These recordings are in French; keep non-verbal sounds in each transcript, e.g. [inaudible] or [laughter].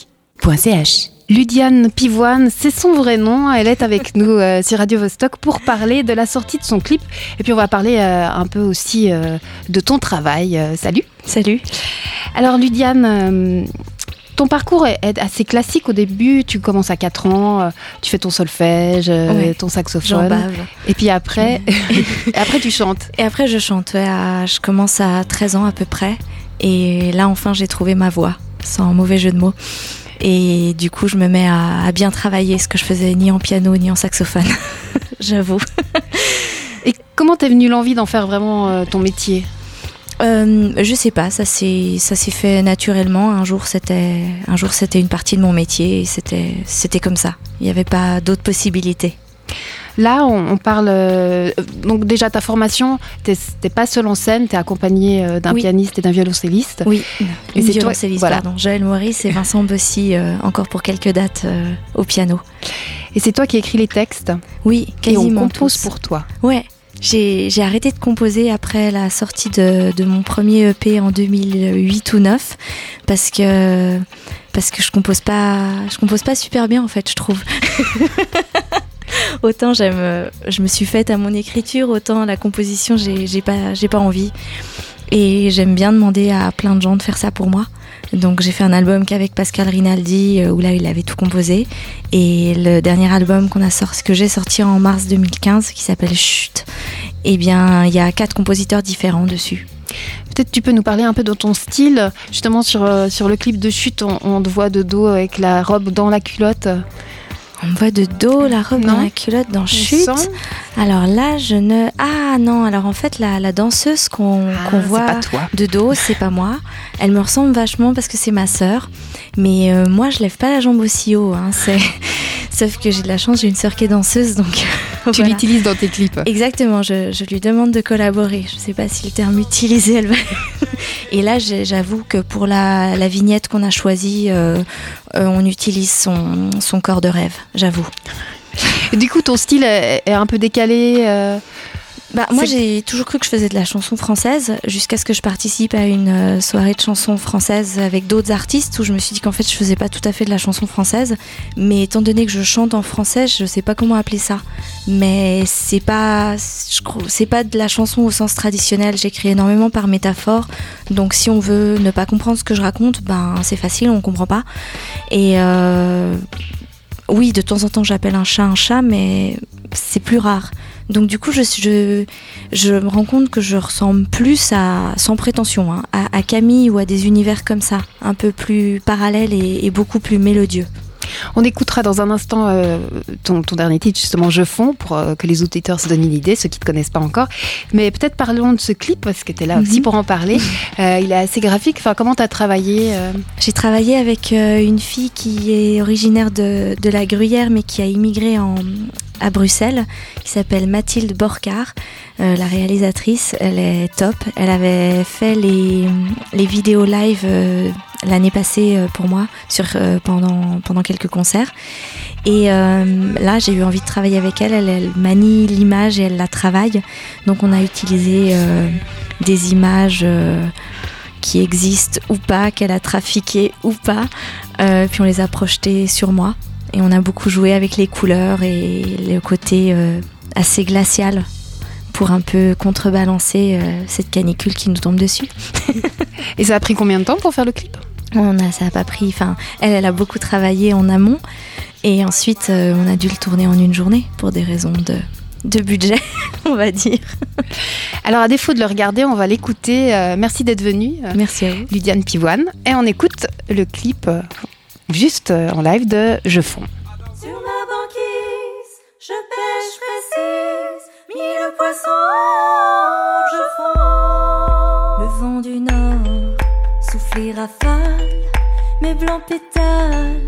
radiovostok.ch. Ludiane Pivoine, c'est son vrai nom. Elle est avec nous euh, sur Radio Vostok pour parler de la sortie de son clip. Et puis on va parler euh, un peu aussi euh, de ton travail. Euh, salut. Salut. Alors Ludiane, euh, ton parcours est, assez classique au début. Tu commences à 4 ans, euh, tu fais ton solfège, euh, Ouais. ton saxophone. bave. Et puis après, [laughs] et après tu chantes. Et après, je chante. ouais, à- je commence à 13 ans à peu près. Et là, enfin, j'ai trouvé ma voix, sans mauvais jeu de mots. Et du coup, je me mets à, à bien travailler, ce que je faisais ni en piano ni en saxophone. [laughs] J'avoue. Et comment t'es venue l'envie d'en faire vraiment euh, ton métier? Euh, je sais pas, ça s'est ça s'est fait naturellement. Un jour, c'était un jour, c'était une partie de mon métier. Et c'était c'était comme ça. Il n'y avait pas d'autres possibilités. Là, on, on parle. euh, donc, déjà, ta formation, t'es pas seule en scène, t'es accompagnée euh, d'un Oui. pianiste et d'un violoncelliste. Oui, Et c'est toi- violoncelliste, voilà. pardon. Joël Maurice et Vincent Bossy, euh, encore pour quelques dates au piano. Et c'est toi qui écris les textes. Oui, Et on quasiment compose tous. pour toi. Ouais, j'ai j'ai arrêté de composer après la sortie de, de mon premier EP en 2008 ou 9 parce que parce que je compose pas je compose pas super bien en fait, je trouve. [laughs] autant j'aime euh, je me suis faite à mon écriture, autant la composition, j'ai pas pas envie. Et j'aime bien demander à plein de gens de faire ça pour moi. Donc j'ai fait un album qu'avec Pascal Rinaldi euh, où là il avait tout composé et le dernier album qu'on a sorti que j'ai sorti en mars 2015 qui s'appelle Chut. Eh bien, il y a quatre compositeurs différents dessus. Peut-être tu peux nous parler un peu de ton style. Justement, sur, euh, sur le clip de Chute, on te voit de dos avec la robe dans la culotte. On me voit de dos, la robe Non. dans la culotte, dans Il me Chut. semble. Alors là, je ne. Ah non, alors en fait, la, la danseuse qu'on Ah, voit de dos, c'est pas moi. Elle me ressemble vachement parce que c'est ma sœur. Mais euh, moi, je lève pas la jambe aussi haut. hein, c'est- [laughs] Sauf que j'ai de la chance, j'ai une sœur qui est danseuse, donc. [laughs] [laughs] Tu voilà. l'utilises dans tes clips. Exactement, je, je lui demande de collaborer. Je sais pas si le terme utilisé, elle va. [laughs] Et là, j'avoue que pour la, la vignette qu'on a choisie, euh, euh, on utilise son, son corps de rêve, j'avoue. Du coup, ton style est, est un peu décalé. euh, Bah, moi, j'ai toujours cru que je faisais de la chanson française jusqu'à ce que je participe à une euh, soirée de chansons françaises avec d'autres artistes où je me suis dit qu'en fait, je faisais pas tout à fait de la chanson française. Mais étant donné que je chante en français, je sais pas comment appeler ça. Mais c'est pas, c'est pas de la chanson au sens traditionnel. J'écris énormément par métaphore. Donc, si on veut ne pas comprendre ce que je raconte, ben, c'est facile, on comprend pas. Et euh, oui, de temps en temps, j'appelle un chat un chat, mais c'est plus rare. Donc du coup, je, je, je me rends compte que je ressemble plus à, sans prétention, hein, à, à Camille ou à des univers comme ça, un peu plus parallèles et, et beaucoup plus mélodieux. On écoutera dans un instant euh, ton, ton dernier titre, justement, Je fonds, pour euh, que les auditeurs se donnent une idée, ceux qui ne te connaissent pas encore. Mais peut-être parlons de ce clip, parce que tu es là aussi Mhm. pour en parler. [laughs] Euh, il est assez graphique. Enfin, comment tu as travaillé J'ai travaillé avec une fille qui est originaire de, de la Gruyère, mais qui a immigré en, à Bruxelles, qui s'appelle Mathilde Borcar, euh, la réalisatrice. Elle est top. Elle avait fait les, les vidéos live euh, l'année passée euh, pour moi sur, pendant, pendant quelques concerts. Et là, j'ai eu envie de travailler avec elle. Elle, elle manie l'image et elle la travaille. Donc, on a utilisé des images. qui existent ou pas, qu'elle a trafiqué ou pas. Puis on les a projetées sur moi. Et on a beaucoup joué avec les couleurs et le côté euh, assez glacial pour un peu contrebalancer euh, cette canicule qui nous tombe dessus. [laughs] Et ça a pris combien de temps pour faire le clip? On a, ça a pas pris. Enfin, elle, elle a beaucoup travaillé en amont et ensuite euh, on a dû le tourner en une journée pour des raisons de, de budget, [laughs] on va dire. Alors, à défaut de le regarder, on va l'écouter. Euh, merci d'être venue, Merci à vous. Ludiane Pivoine. Et on écoute le clip juste euh, en live de Je fonds. Sur ma banquise, je pêche précise, mille poissons, je fonds. Le vent du nord souffle et rafale, mes blancs pétales,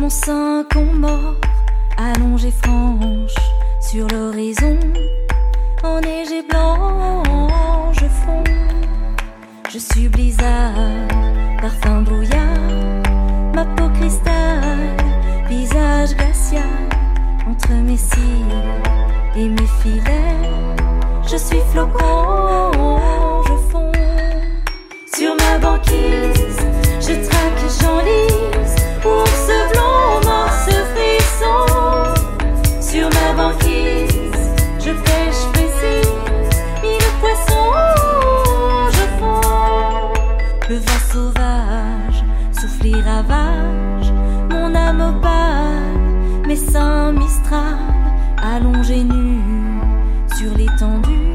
mon sein mord, allongé franche sur l'horizon, enneigé blanc, je fonds. Je suis blizzard, parfum brouillard, ma peau cristal, visage glacial, entre mes cils et mes filets. Je suis flocon, je fonds sur ma banquise, je traque, j'enlise ravage. Mon âme opale, mes seins mistral, allongés nus sur l'étendue.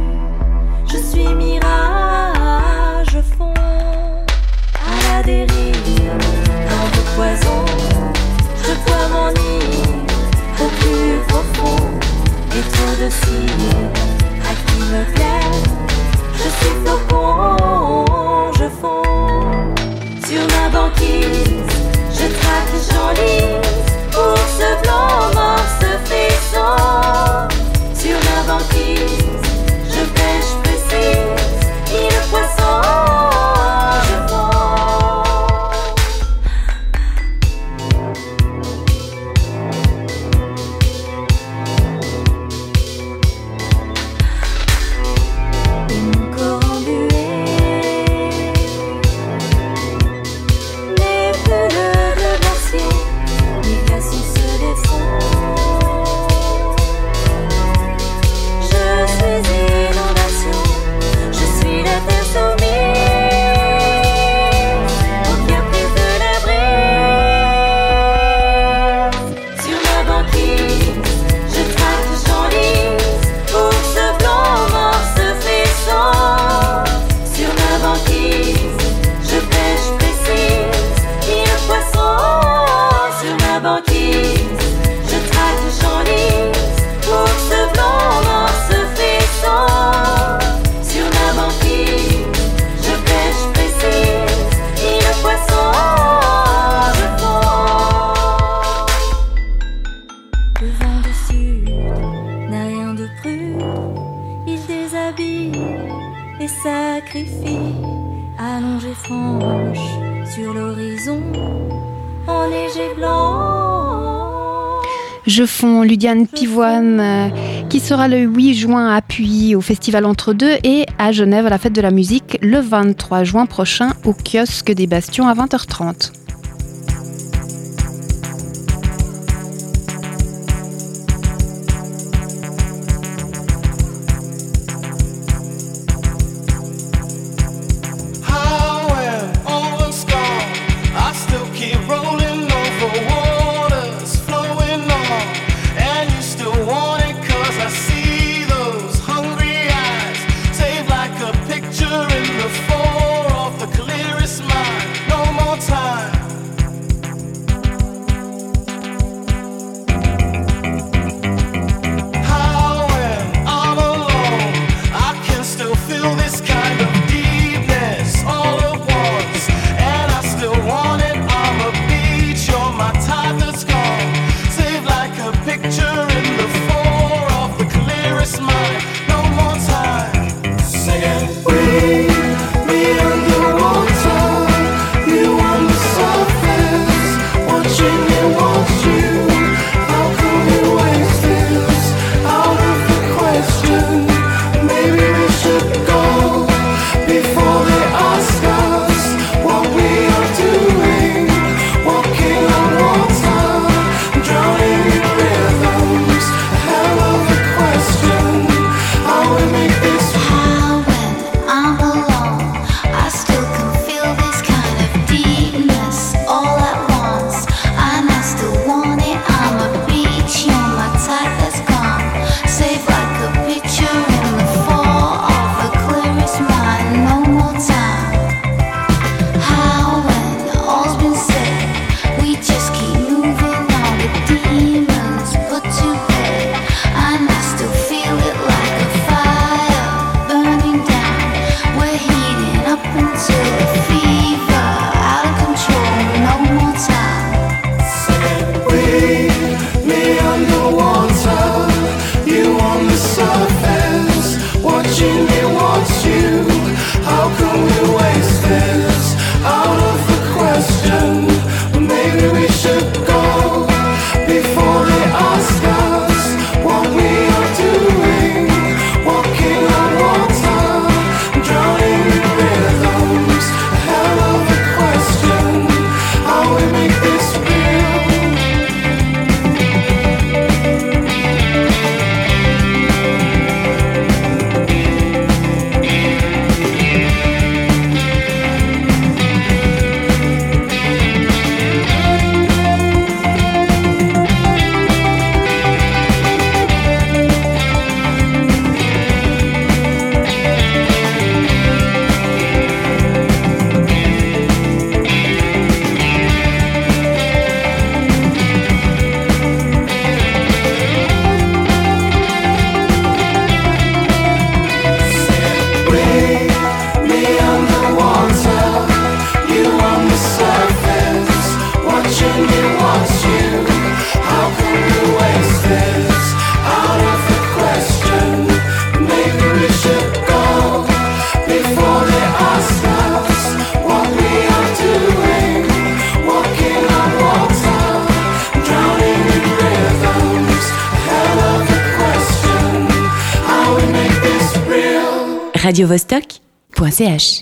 Je suis mirage, fond à la dérive, dans le poison. Je vois mon nid au plus profond, et trop de cils à qui me plaît. Ludiane Pivoine, euh, qui sera le 8 juin à Puy au Festival Entre Deux et à Genève à la Fête de la Musique le 23 juin prochain au kiosque des Bastions à 20h30. free. happens. radiovostok.ch